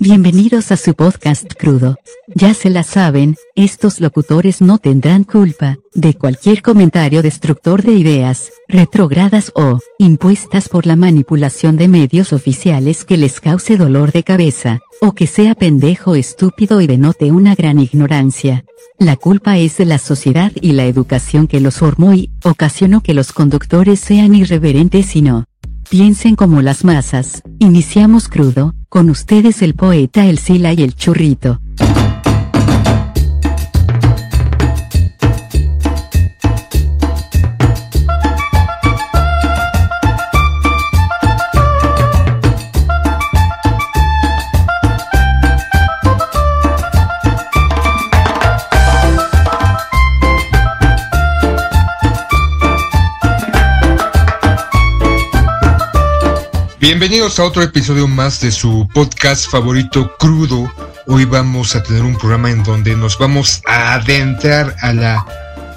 Bienvenidos a su podcast crudo. Ya se la saben, estos locutores no tendrán culpa de cualquier comentario destructor de ideas, retrogradas o impuestas por la manipulación de medios oficiales que les cause dolor de cabeza, o que sea pendejo estúpido y denote una gran ignorancia. La culpa es de la sociedad y la educación que los formó y ocasionó que los conductores sean irreverentes y no piensen como las masas. Iniciamos crudo, con ustedes el poeta El Sila y el Churrito. Bienvenidos a otro episodio más de su podcast favorito crudo. Hoy vamos a tener un programa en donde nos vamos a adentrar a la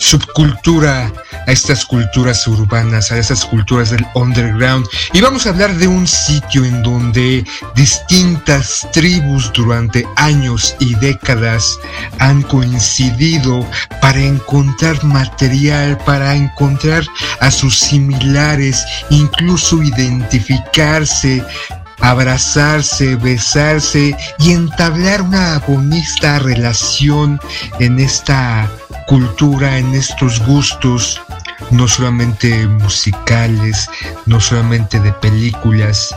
subcultura, a estas culturas urbanas, a esas culturas del underground. Y vamos a hablar de un sitio en donde distintas tribus durante años y décadas han coincidido para encontrar material, para encontrar a sus similares, incluso identificarse abrazarse, besarse y entablar una bonita relación en esta cultura, en estos gustos, no solamente musicales, no solamente de películas,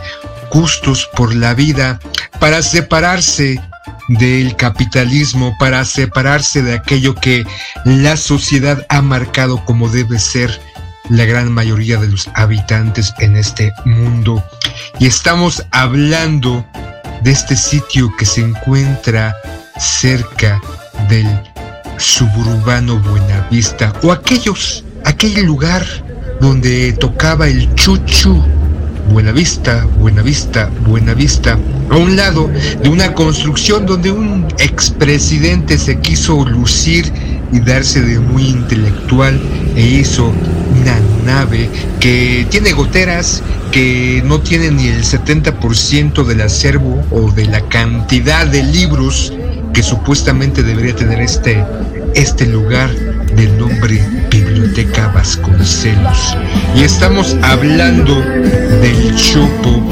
gustos por la vida, para separarse del capitalismo, para separarse de aquello que la sociedad ha marcado como debe ser la gran mayoría de los habitantes en este mundo. Y estamos hablando de este sitio que se encuentra cerca del suburbano Buenavista o aquellos, aquel lugar donde tocaba el chuchu. Buenavista, Buenavista, Buenavista, a un lado de una construcción donde un expresidente se quiso lucir y darse de muy intelectual e hizo una nave que tiene goteras que no tiene ni el 70% del acervo o de la cantidad de libros que supuestamente debería tener este, este lugar del nombre Biblioteca Vasconcelos. Y estamos hablando del Chopo.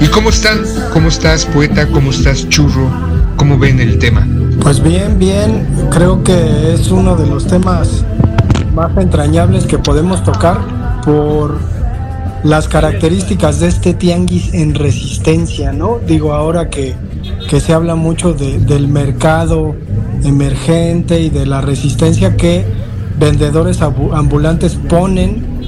¿Y cómo están? ¿Cómo estás, poeta? ¿Cómo estás, churro? ¿Cómo ven el tema? Pues bien, bien. Creo que es uno de los temas más entrañables que podemos tocar por las características de este tianguis en resistencia, ¿no? Digo, ahora que, se habla mucho del mercado emergente y de la resistencia que vendedores ambulantes ponen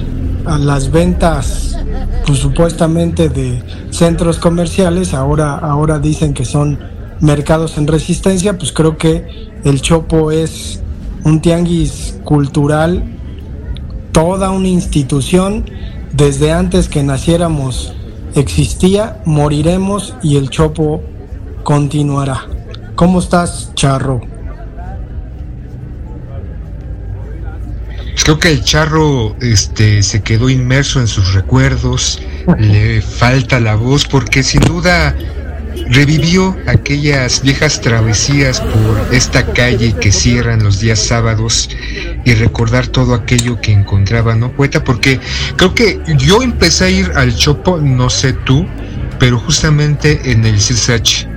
a las ventas pues, supuestamente de centros comerciales, ahora, ahora dicen que son mercados en resistencia, pues creo que el Chopo es un tianguis cultural, toda una institución, desde antes que naciéramos existía, moriremos y el Chopo continuará. ¿Cómo estás, Charro? Creo que el charro este, se quedó inmerso en sus recuerdos, le falta la voz porque sin duda revivió aquellas viejas travesías por esta calle que cierran los días sábados y recordar todo aquello que encontraba, ¿no, poeta? Porque creo que yo empecé a ir al Chopo, no sé tú, pero justamente en el CSH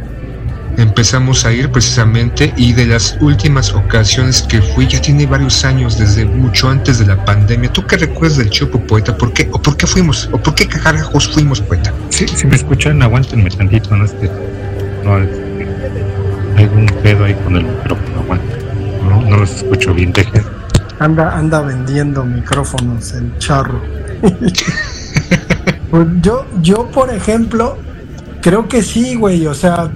empezamos a ir precisamente y de las últimas ocasiones que fui, ya tiene varios años, desde mucho antes de la pandemia. ¿Tú qué recuerdas del Chopo, poeta? ¿Por qué, o por qué fuimos? ¿O por qué carajos fuimos, poeta? Sí, si me escuchan, aguántenme tantito, ¿no? Este, no, este, hay un pedo ahí con el micrófono, aguanten. No, no los escucho bien, dejen. Anda, anda vendiendo micrófonos el charro. pues yo, yo, por ejemplo, creo que sí, güey, o sea,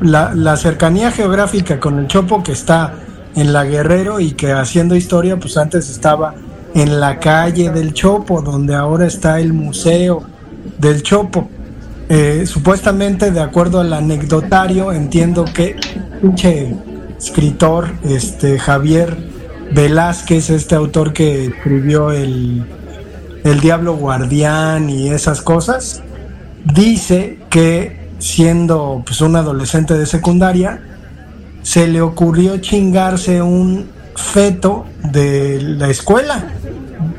la, cercanía geográfica con el Chopo que está en la Guerrero y que haciendo historia, pues antes estaba en la calle del Chopo, donde ahora está el museo del Chopo. Eh, supuestamente, de acuerdo al anecdotario, entiendo que pinche escritor, este Javier Velázquez, este autor que escribió el, el Diablo Guardián y esas cosas, dice que siendo pues un adolescente de secundaria, se le ocurrió chingarse un feto de la escuela.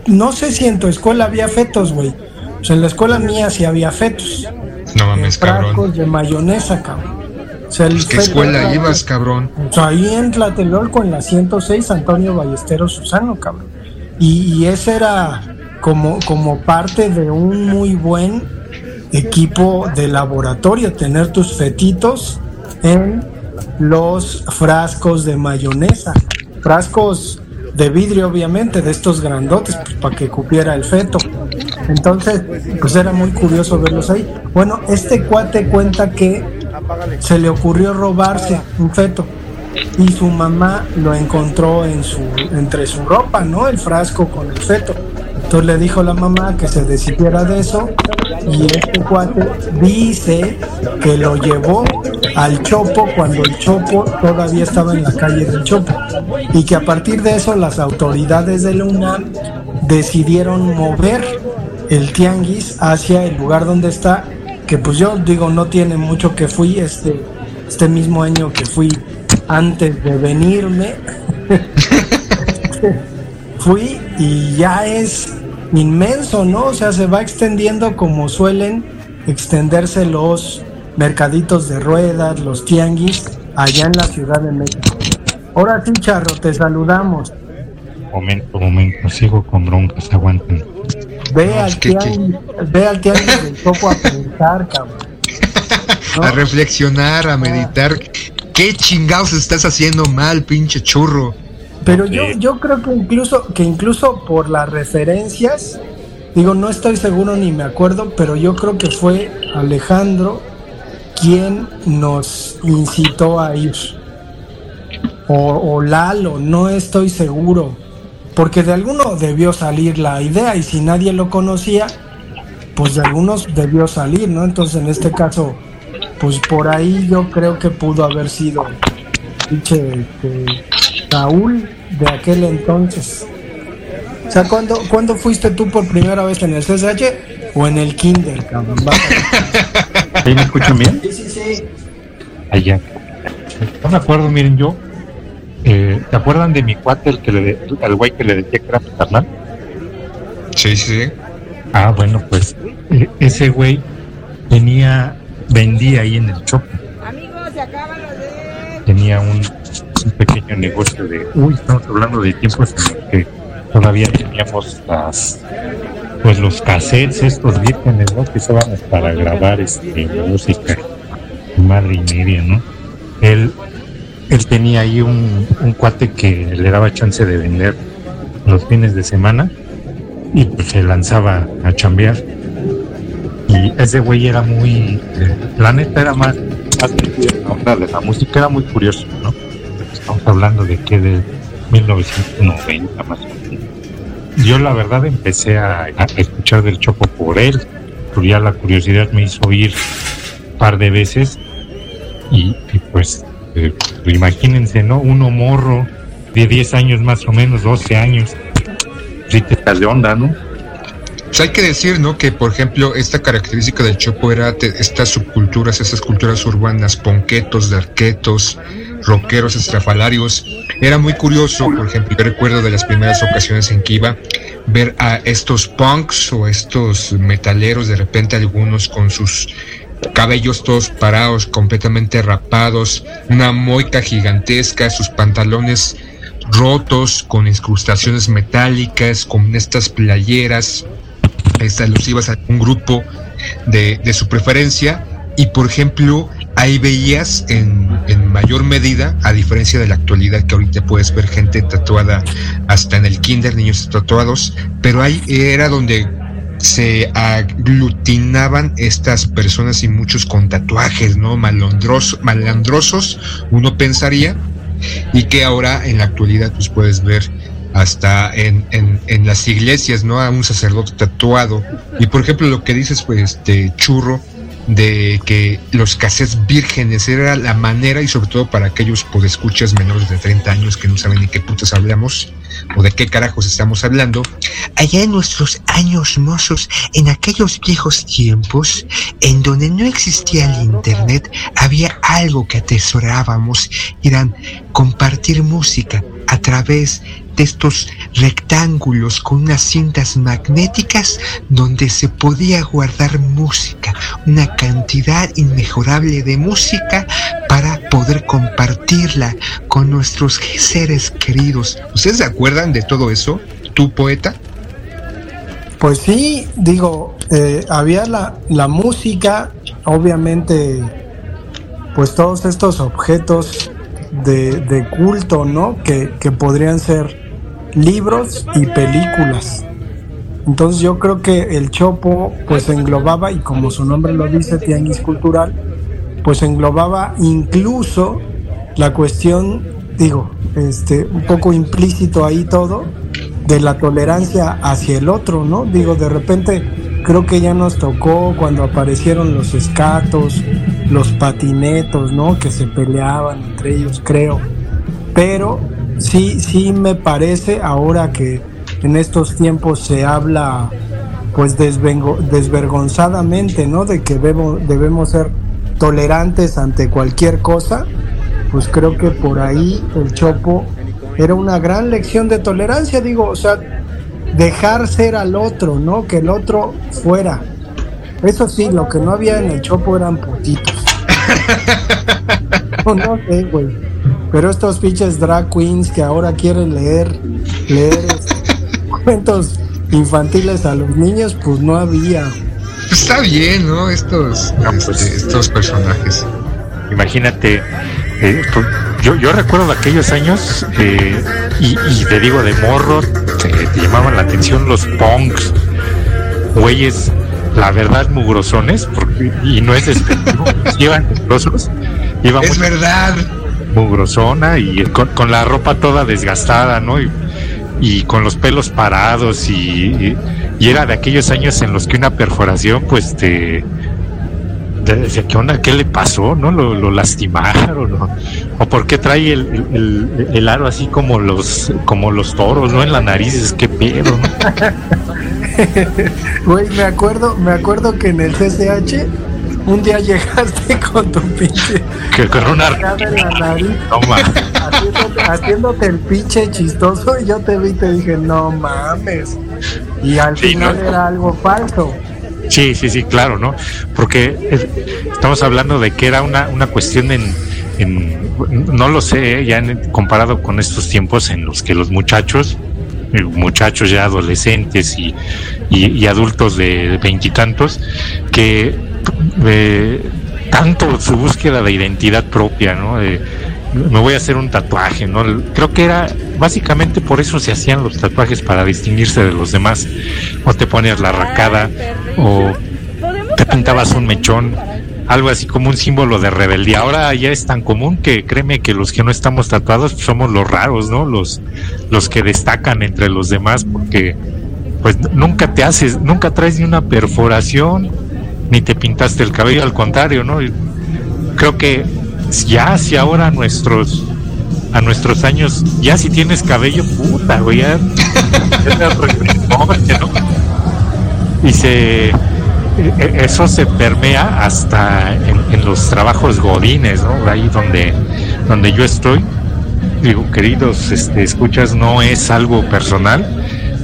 No sé si en tu escuela había fetos, güey. Pues en la escuela mía sí había fetos. No mames, cabrón. de mayonesa, cabrón. O sea, pues, ¿Qué escuela ibas, cabrón? Pues ahí en Tlatelolco, en la 106, Antonio Ballesteros Susano, cabrón. Y, y ese era como, como parte de un muy buen equipo de laboratorio, tener tus fetitos en los frascos de mayonesa, frascos de vidrio obviamente, de estos grandotes, pues, para que cupiera el feto. Entonces, pues era muy curioso verlos ahí. Bueno, este cuate cuenta que se le ocurrió robarse un feto y su mamá lo encontró en su entre su ropa, ¿no? El frasco con el feto. Entonces le dijo a la mamá que se decidiera de eso y este cuate dice que lo llevó al Chopo cuando el Chopo todavía estaba en la calle del Chopo y que a partir de eso las autoridades de la UNAM decidieron mover el tianguis hacia el lugar donde está, que pues yo digo no tiene mucho que fui este, este mismo año que fui antes de venirme. fui y ya es inmenso, ¿no? O sea, se va extendiendo como suelen extenderse los mercaditos de ruedas, los tianguis, allá en la Ciudad de México. Ahora sí, Charro, te saludamos. Momento, momento, sigo con broncas, aguanten. Ve, al, tianguis, ve al tianguis del topo a pensar, cabrón. A reflexionar, a meditar. ¿Qué chingados estás haciendo mal, pinche churro? Pero yo, yo creo que incluso, que incluso por las referencias, digo, no estoy seguro ni me acuerdo, pero yo creo que fue Alejandro quien nos incitó a ir. O, o Lalo, no estoy seguro. Porque de alguno debió salir la idea y si nadie lo conocía, pues de algunos debió salir, ¿no? Entonces en este caso, pues por ahí yo creo que pudo haber sido pinche este, Saúl de aquel entonces. O sea, ¿cuándo, ¿cuándo fuiste tú por primera vez en el CSH o en el Kinder, cabrón? ¿Ahí me escuchan bien? Sí, sí, sí. Allá. No me acuerdo, miren, yo. Eh, ¿Te acuerdan de mi cuate, el que le, al güey que le decía que era carnal? Sí, sí, sí. Ah, bueno, pues eh, ese güey tenía, vendía ahí en el choque. Amigos, se acaban de... Tenía un, un pequeño negocio de, uy, estamos hablando de tiempos en los que todavía teníamos las, pues los cassettes estos vírgenes, ¿no? Que usábamos para grabar este, música, madre y media, ¿no? Él, él tenía ahí un, un cuate que le daba chance de vender los fines de semana y pues se lanzaba a chambear. Y ese güey era muy, eh, la neta era más, la música era muy curioso, ¿no? Hablando de que de 1990 más o menos. Yo la verdad empecé a, escuchar del Chopo por él, pero ya la curiosidad me hizo ir un par de veces y, pues eh, imagínense, ¿no? Uno morro de 10 años más o menos, 12 años, sí te estás de onda, ¿no? Pues hay que decir, ¿no? Que, por ejemplo, esta característica del Chopo era estas subculturas, estas culturas urbanas, ponquetos, darquetos, rockeros estrafalarios. Era muy curioso, por ejemplo, yo recuerdo de las primeras ocasiones en que iba ver a estos punks o estos metaleros, de repente algunos con sus cabellos todos parados, completamente rapados, una moita gigantesca, sus pantalones rotos con incrustaciones metálicas, con estas playeras alusivas a un grupo de, de su preferencia y por ejemplo ahí veías en, mayor medida, a diferencia de la actualidad que ahorita puedes ver gente tatuada hasta en el kinder, niños tatuados, pero ahí era donde se aglutinaban estas personas y muchos con tatuajes, ¿no? Malondrosos, malandrosos, uno pensaría, y que ahora en la actualidad pues puedes ver hasta en, en, en las iglesias, ¿no? A un sacerdote tatuado. Y por ejemplo lo que dices, pues, este churro, de que los cassettes vírgenes era la manera y sobre todo para aquellos podescuchas menores de 30 años que no saben ni qué putas hablamos o de qué carajos estamos hablando, allá en nuestros años mozos, en aquellos viejos tiempos en donde no existía el internet, había algo que atesorábamos, eran compartir música a través de estos rectángulos con unas cintas magnéticas donde se podía guardar música, una cantidad inmejorable de música para poder compartirla con nuestros seres queridos. ¿Ustedes se acuerdan de todo eso? ¿Tú, poeta? Pues sí, digo, eh, había la, la música, obviamente, pues todos estos objetos de, de culto, ¿no? Que, que podrían ser libros y películas. Entonces yo creo que el Chopo pues englobaba, y como su nombre lo dice, Tianguis Cultural, pues englobaba incluso la cuestión, digo, este, un poco implícito ahí todo, de la tolerancia hacia el otro, ¿no? Digo, de repente creo que ya nos tocó cuando aparecieron los escatos, los patinetos, ¿no? Que se peleaban entre ellos, creo. Pero sí, sí me parece ahora que en estos tiempos se habla pues desvergonzadamente, ¿no? De que debemos, debemos ser tolerantes ante cualquier cosa, pues creo que por ahí el Chopo era una gran lección de tolerancia, digo, o sea, dejar ser al otro, ¿no? Que el otro fuera. Eso sí, lo que no había en el Chopo eran putitos. no, no sé, güey. Pero estos pinches drag queens que ahora quieren leer, leer cuentos infantiles a los niños, pues no había. Está bien, ¿no? Estos, pues, este, estos personajes. Imagínate, eh, yo, yo recuerdo de aquellos años eh, y, te digo de morro, te, llamaban la atención los punks, güeyes, la verdad mugrosones, porque, y no es despectivo, iban mugrosos. es verdad mugrosona y con, la ropa toda desgastada, ¿no? Y, con los pelos parados y, era de aquellos años en los que una perforación pues te, ¿qué onda? ¿Qué le pasó? ¿No? ¿Lo, lastimaron? ¿no? ¿O por qué trae el, aro así como los como los toros, ¿no? En la nariz, qué pedo, Güey, me acuerdo, me acuerdo que en el CCH un día llegaste con tu pinche. Que con una. nariz, haciéndote, el pinche chistoso y yo te vi y te dije, no mames. Y al final era algo falso. Sí, sí, sí, claro, ¿no? Porque estamos hablando de que era una, una cuestión en, no lo sé, ¿eh? ya comparado con estos tiempos en los que los muchachos, eh, muchachos ya adolescentes y, y adultos de veintitantos, que tanto su búsqueda de identidad propia, ¿no? me voy a hacer un tatuaje, ¿no? Creo que era básicamente por eso se hacían los tatuajes para distinguirse de los demás. O te ponías la racada o te pintabas un mechón, algo así como un símbolo de rebeldía. Ahora ya es tan común que créeme que los que no estamos tatuados somos los raros, ¿no? Los los que destacan entre los demás porque pues nunca te haces, nunca traes ni una perforación, ni te pintaste el cabello, al contrario, ¿no? Creo que ya si ahora nuestros a nuestros años, ya si tienes cabello, puta, güey, ya, ¿no? Y se eso se permea hasta en, los trabajos godines, ¿no? Ahí donde donde yo estoy. Digo, queridos, este, escuchas, no es algo personal,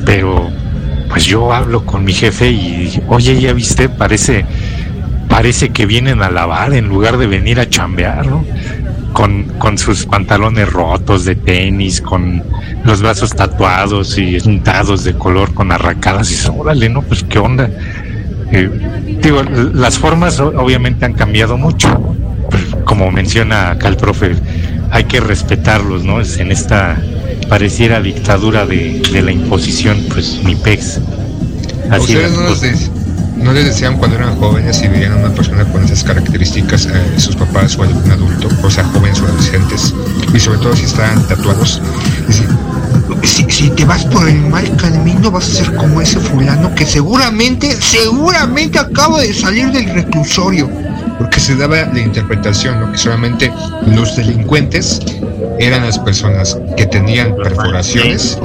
pero pues yo hablo con mi jefe y, oye, ya viste, parece, parece que vienen a lavar en lugar de venir a chambear, ¿no? Con, con sus pantalones rotos de tenis, con los brazos tatuados y pintados de color con arracadas. Y órale, ¿no? Pues qué onda. Eh, digo, las formas obviamente han cambiado mucho. Como menciona acá el profe, hay que respetarlos, ¿no? Es en esta pareciera dictadura de, la imposición, pues mi pex. Así ¿Ustedes no les, decían cuando eran jóvenes y veían a una persona con esas características, eh, sus papás o algún adulto, o sea, jóvenes o adolescentes, y sobre todo si estaban tatuados, si, si, te vas por el mal camino vas a ser como ese fulano que seguramente, seguramente acaba de salir del reclusorio. Porque se daba la interpretación, ¿no? que solamente los delincuentes eran las personas que tenían perforaciones,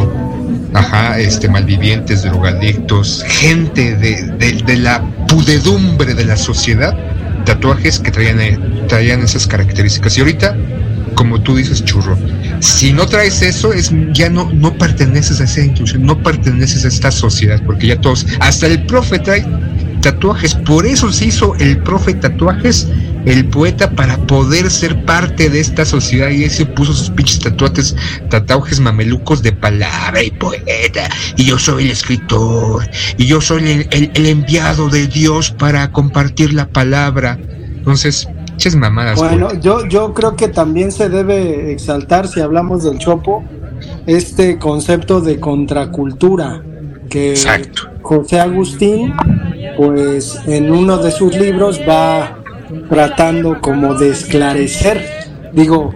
ajá, este, malvivientes, drogadictos, gente de, de, la pudedumbre de la sociedad, tatuajes que traían, eh, traían esas características. Y ahorita como tú dices, churro, si no traes eso, es ya no, no perteneces a esa inclusión, no perteneces a esta sociedad, porque ya todos, hasta el profe trae tatuajes, por eso se hizo el profe tatuajes, el poeta, para poder ser parte de esta sociedad, y ese puso sus pinches tatuajes, tatuajes mamelucos de palabra y poeta, y yo soy el escritor, y yo soy el, el enviado de Dios para compartir la palabra. Entonces, bueno, yo, yo creo que también se debe exaltar, si hablamos del Chopo, este concepto de contracultura que José Agustín, pues en uno de sus libros va tratando como de esclarecer. Digo,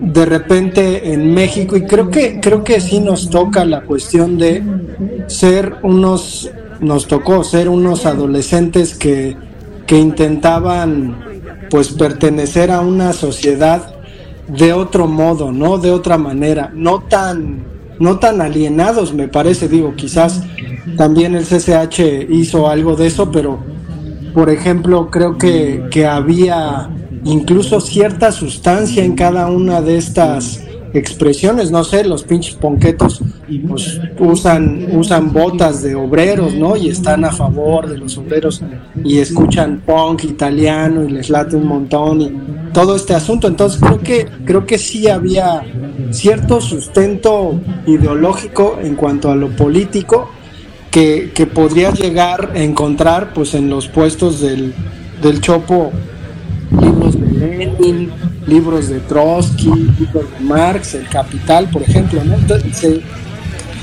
de repente en México, y creo que, creo que sí nos toca la cuestión de ser unos, nos tocó ser unos adolescentes que, que intentaban pues pertenecer a una sociedad de otro modo, ¿no? De otra manera, no tan, no tan alienados, me parece, digo, quizás también el CCH hizo algo de eso, pero por ejemplo, creo que, que había incluso cierta sustancia en cada una de estas expresiones, no sé, los pinches ponquetos pues, usan, usan botas de obreros, ¿no? Y están a favor de los obreros y escuchan punk italiano y les late un montón y todo este asunto. Entonces creo que, creo que sí había cierto sustento ideológico en cuanto a lo político que, que llegar a encontrar pues en los puestos del, del Chopo de Lenin, libros de Trotsky, libros de Marx, El Capital, por ejemplo, ¿no?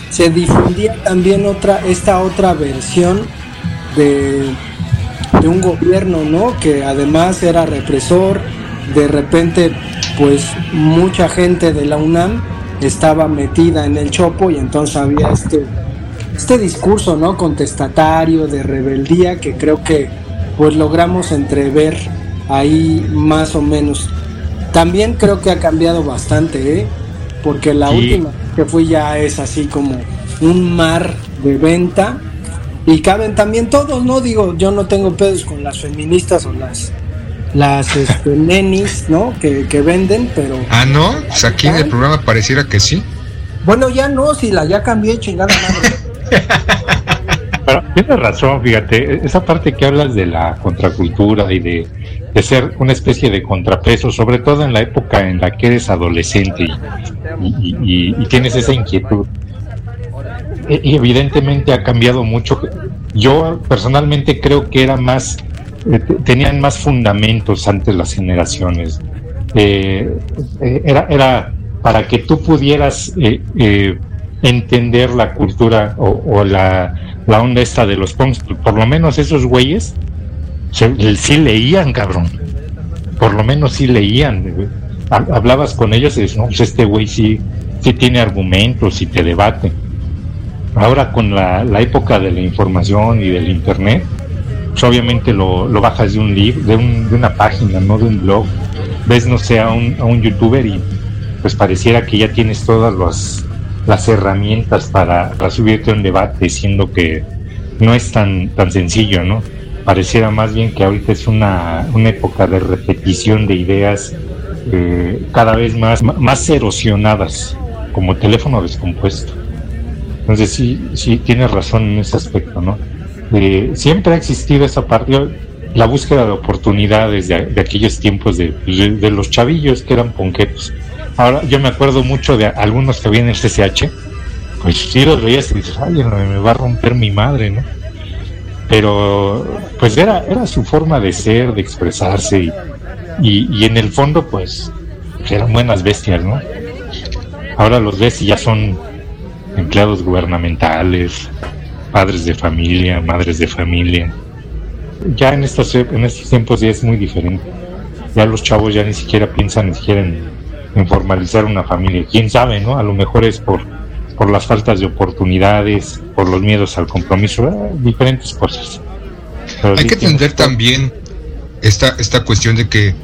se, difundía también otra, esta otra versión de, de un gobierno, ¿no? Que además era represor, de repente, pues mucha gente de la UNAM estaba metida en el chopo y entonces había este, este discurso, ¿no? Contestatario, de rebeldía, que creo que pues logramos entrever ahí más o menos. También creo que ha cambiado bastante, ¿eh? porque la última que fui ya es así como un mar de venta y caben también todos, ¿no? Digo, yo no tengo pedos con las feministas o las las este, nenis, ¿no? Que, venden, pero... Ah, no, pues aquí en el programa pareciera que sí. Bueno, ya no, si la ya cambié, chingada madre. Pero tienes razón, fíjate, esa parte que hablas de la contracultura y de de ser una especie de contrapeso, sobre todo en la época en la que eres adolescente y, tienes esa inquietud. E, y evidentemente ha cambiado mucho. Yo personalmente creo que era más, eh, tenían más fundamentos antes las generaciones. Eh, eh, era, era para que tú pudieras entender la cultura o, la, la, onda esta de los punks, por lo menos esos güeyes sí leían, cabrón. Por lo menos sí leían. Hablabas con ellos y dices, no, pues este güey sí, sí tiene argumentos y te debate. Ahora con la, época de la información y del internet, pues obviamente lo, bajas de un libro, de, una página, no de un blog. Ves, no sé, a un, a un youtuber y pues pareciera que ya tienes todas las, las herramientas para, para subirte a un debate, siendo que no es tan, tan sencillo, ¿no? Pareciera más bien que ahorita es una, una época de repetición de ideas eh, cada vez más, más erosionadas, como teléfono descompuesto. Entonces sí, sí tienes razón en ese aspecto, ¿no? Eh, siempre ha existido esa parte, la búsqueda de oportunidades de, aquellos tiempos de, de, los chavillos que eran ponquetos. Ahora yo me acuerdo mucho de algunos que habían en el CCH, pues sí los veías y dices, ay, me va a romper mi madre, ¿no? Pero pues era, era su forma de ser, de expresarse y, y, en el fondo pues eran buenas bestias, ¿no? Ahora los ves y ya son empleados gubernamentales, padres de familia, madres de familia. Ya en estos, en estos tiempos ya es muy diferente. Ya los chavos ya ni siquiera piensan ni siquiera en, en formalizar una familia. Quién sabe, ¿no? A lo mejor es por por las faltas de oportunidades, por los miedos al compromiso, eh, diferentes cosas. Hay que entender también esta, esta cuestión de que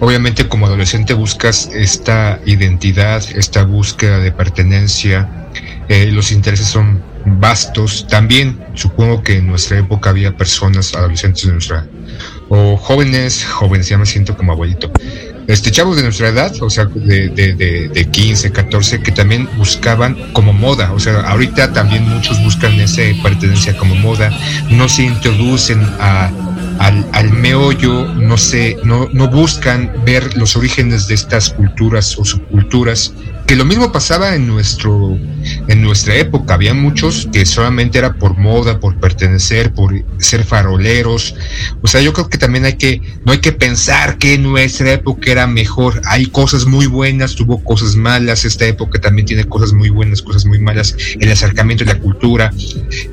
obviamente como adolescente buscas esta identidad, esta búsqueda de pertenencia, eh, los intereses son vastos. También supongo que en nuestra época había personas, adolescentes de nuestra, o jóvenes, jóvenes, ya me siento como abuelito, este chavos de nuestra edad, o sea, de, de, de, de 15, 14, que también buscaban como moda, o sea, ahorita también muchos buscan esa pertenencia como moda, no se introducen a, al, al, meollo, no se, no, no buscan ver los orígenes de estas culturas o subculturas que lo mismo pasaba en nuestro en nuestra época. Había muchos que solamente era por moda por pertenecer por ser faroleros. O sea yo creo que también hay que no hay que pensar que nuestra época era mejor. Hay cosas muy buenas tuvo cosas malas. Esta época también tiene cosas muy buenas cosas muy malas. El acercamiento de la cultura.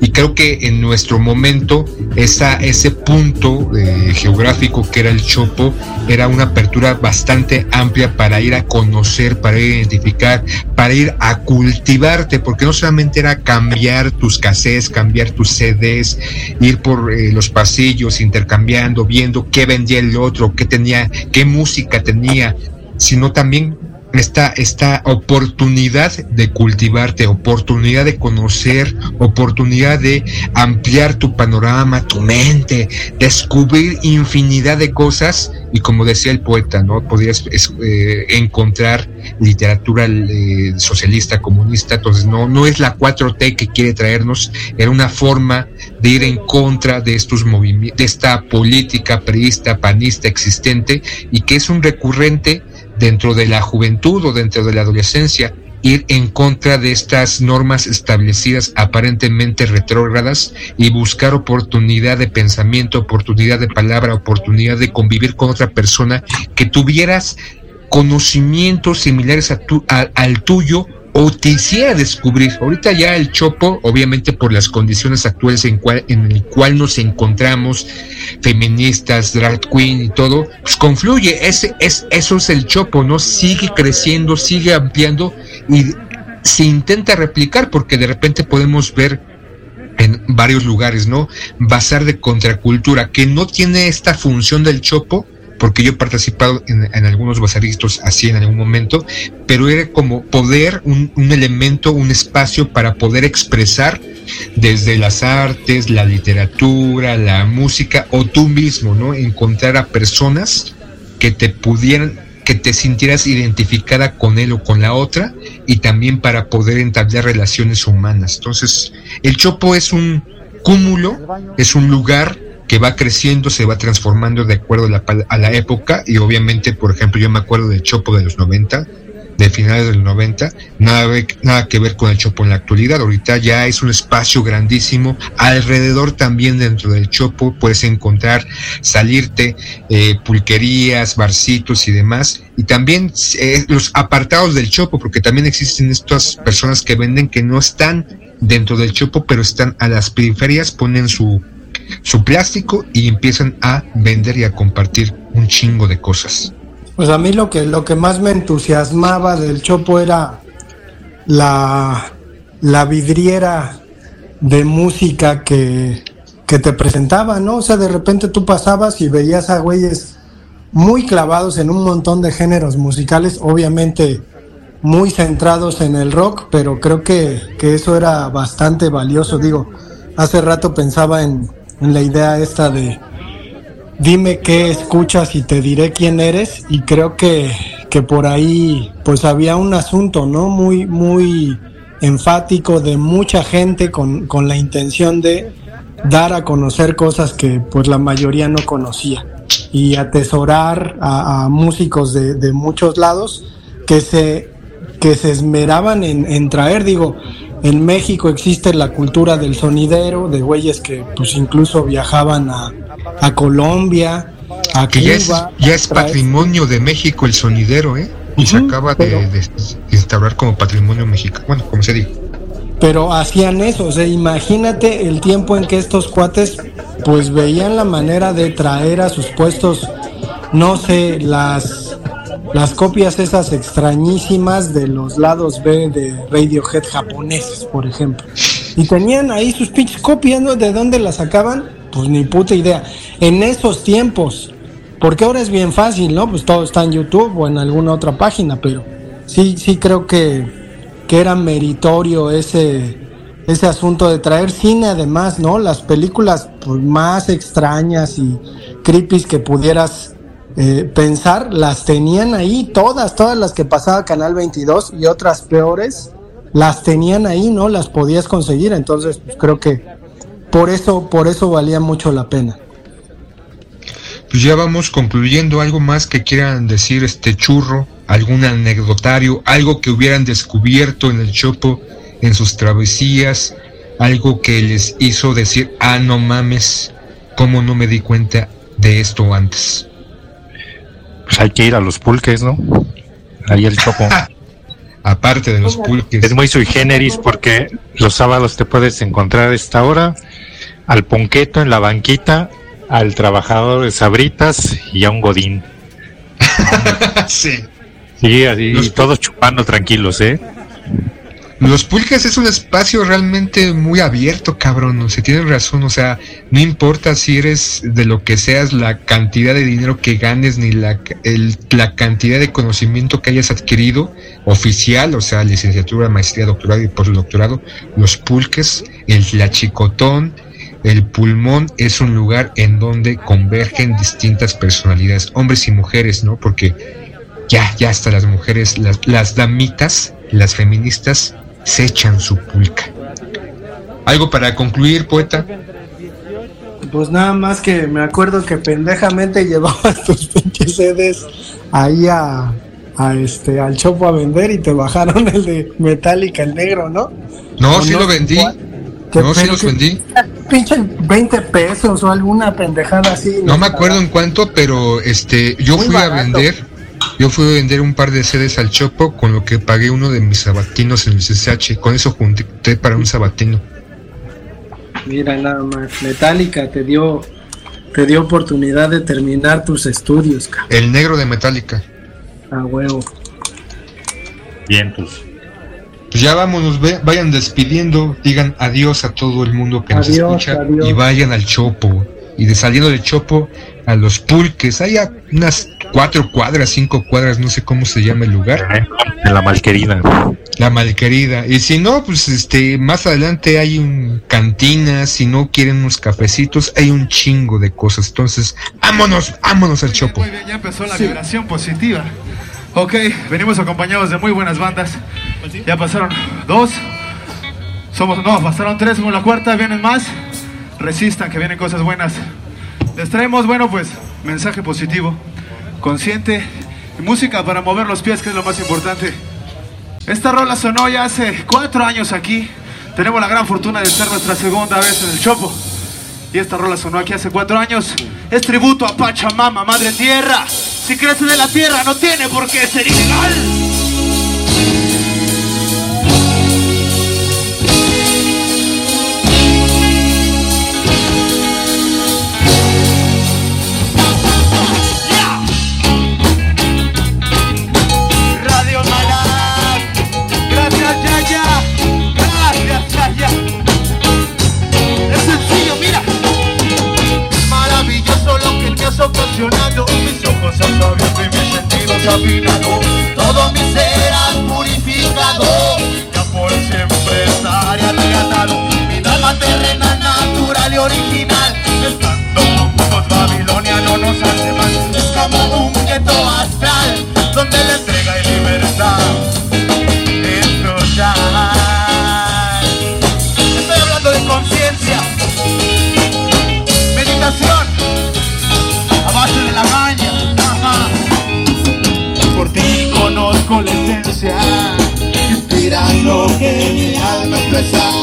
Y creo que en nuestro momento esa ese punto eh, geográfico que era el Chopo era una apertura bastante amplia para ir a conocer para identificar para ir a cultivarte, porque no solamente era cambiar tus cassettes, cambiar tus CDs, ir por eh, los pasillos intercambiando, viendo qué vendía el otro, qué tenía, qué música tenía, sino también esta, esta oportunidad de cultivarte, oportunidad de conocer, oportunidad de ampliar tu panorama, tu mente, descubrir infinidad de cosas y como decía el poeta, ¿no? Podrías eh, encontrar literatura eh, socialista, comunista, entonces no, no es la 4T que quiere traernos, era una forma de ir en contra de estos movimientos, de esta política priista, panista existente y que es un recurrente dentro de la juventud o dentro de la adolescencia, ir en contra de estas normas establecidas aparentemente retrógradas y buscar oportunidad de pensamiento, oportunidad de palabra, oportunidad de convivir con otra persona que tuvieras conocimientos similares a tu, al tuyo o te hiciera descubrir. Ahorita ya el Chopo, obviamente por las condiciones actuales en, cual, en el cual nos encontramos, feministas, drag queen y todo, pues confluye. Ese, es, eso es el Chopo, ¿no? Sigue creciendo, sigue ampliando y se intenta replicar porque de repente podemos ver en varios lugares, ¿no? Bazar de contracultura que no tiene esta función del Chopo, porque yo he participado en, algunos bazaristas así en algún momento, pero era como poder, un, un, elemento, un espacio para poder expresar desde las artes, la literatura, la música o tú mismo, ¿no? Encontrar a personas que te pudieran, que te sintieras identificada con él o con la otra y también para poder entablar relaciones humanas. Entonces, el Chopo es un cúmulo, es un lugar que va creciendo, se va transformando de acuerdo a la, a la, época. Y obviamente, por ejemplo, yo me acuerdo del Chopo de los 90, de finales del 90, nada, nada que ver con el Chopo en la actualidad, ahorita ya es un espacio grandísimo, alrededor también dentro del Chopo puedes encontrar, salirte, eh, pulquerías, barcitos y demás, y también eh, los apartados del Chopo, porque también existen estas personas que venden que no están dentro del Chopo, pero están a las periferias, ponen su su plástico y empiezan a vender y a compartir un chingo de cosas. Pues a mí lo que, lo que más me entusiasmaba del Chopo era la, la vidriera de música que, que te presentaba, ¿no? O sea, de repente tú pasabas y veías a güeyes muy clavados en un montón de géneros musicales, obviamente muy centrados en el rock, pero creo que, que eso era bastante valioso. Digo, hace rato pensaba en, en la idea esta de dime qué escuchas y te diré quién eres. Y creo que, que por ahí pues había un asunto, ¿no? Muy, muy enfático de mucha gente con, con la intención de dar a conocer cosas que pues la mayoría no conocía. Y atesorar a, músicos de, de, muchos lados que se, que se esmeraban en, en traer, digo, en México existe la cultura del sonidero, de güeyes que pues incluso viajaban a, a Colombia, a que Cuba. Ya es, patrimonio de México el sonidero, ¿eh? Y uh -huh, se acaba pero, de, de, instaurar como patrimonio mexicano, bueno, como se dice. Pero hacían eso, o sea, imagínate el tiempo en que estos cuates pues veían la manera de traer a sus puestos, no sé, las las copias esas extrañísimas de los lados B de Radiohead japoneses, por ejemplo. Y tenían ahí sus pinches copias, ¿no? ¿De dónde las sacaban? Pues ni puta idea. En esos tiempos, porque ahora es bien fácil, ¿no? Pues todo está en YouTube o en alguna otra página, pero sí, sí creo que, que era meritorio ese, ese asunto de traer cine además, ¿no? Las películas pues, más extrañas y creepy que pudieras eh, pensar, las tenían ahí, todas, todas las que pasaba Canal 22 y otras peores, las tenían ahí, ¿no? Las podías conseguir, entonces pues, creo que por eso, por eso valía mucho la pena. Pues ya vamos concluyendo algo más que quieran decir este churro, algún anecdotario, algo que hubieran descubierto en el Chopo en sus travesías, algo que les hizo decir, ah, no mames, ¿cómo no me di cuenta de esto antes? Pues hay que ir a los pulques, ¿no? Ahí el chopo. Aparte de los pulques. Es muy sui generis porque los sábados te puedes encontrar a esta hora al ponqueto en la banquita, al trabajador de sabritas y a un godín. sí. Sí, así, todos chupando tranquilos, ¿eh? Los pulques es un espacio realmente muy abierto, cabrón. O sea, tienes razón. O sea, no importa si eres de lo que seas, la cantidad de dinero que ganes, ni la, la cantidad de conocimiento que hayas adquirido oficial, o sea, licenciatura, maestría, doctorado y postdoctorado. Los pulques, el chicotón, el pulmón es un lugar en donde convergen distintas personalidades, hombres y mujeres, ¿no? Porque ya, ya hasta las mujeres, las, las damitas, las feministas se echan su pulca. ¿Algo para concluir, poeta? Pues nada más que me acuerdo que pendejamente llevabas tus pinches sedes ahí a, a, este al chopo a vender y te bajaron el de Metallica, el negro, ¿no? No, sí lo vendí. No, sí los vendí. Pinche 20 pesos o alguna pendejada así. No me acuerdo en cuánto, pero este yo fui a vender yo fui a vender un par de sedes al Chopo con lo que pagué uno de mis sabatinos en el CCH. Con eso junté para un sabatino. Mira nada más, Metallica te dio te dio oportunidad de terminar tus estudios. El negro de Metallica. A huevo. Bien, pues. Pues ya vámonos, vayan despidiendo, digan adiós a todo el mundo que nos escucha y vayan al Chopo. Y de saliendo del Chopo a los pulques, hay unas cuatro cuadras, cinco cuadras, no sé cómo se llama el lugar. En la Malquerida. La Malquerida. Y si no, pues este, más adelante hay un cantina, si no quieren unos cafecitos, hay un chingo de cosas. Entonces, vámonos, vámonos al chopo. Muy bien, ya empezó la vibración positiva. Ok, venimos acompañados de muy buenas bandas. Ya pasaron dos. Somos, no, pasaron tres, como la cuarta, vienen más. Resistan, que vienen cosas buenas. Les traemos, bueno, pues, mensaje positivo consciente y música para mover los pies, que es lo más importante. Esta rola sonó ya hace cuatro años aquí. Tenemos la gran fortuna de ser nuestra segunda vez en el Chopo. Y esta rola sonó aquí hace cuatro años. Es tributo a Pachamama, Madre Tierra. Si crece de la tierra, no tiene por qué ser ilegal. Han abierto y mis sentidos afinados, todo mi ser han purificado, ya por siempre estaré arrebatado, mi alma terrena, natural y original, alma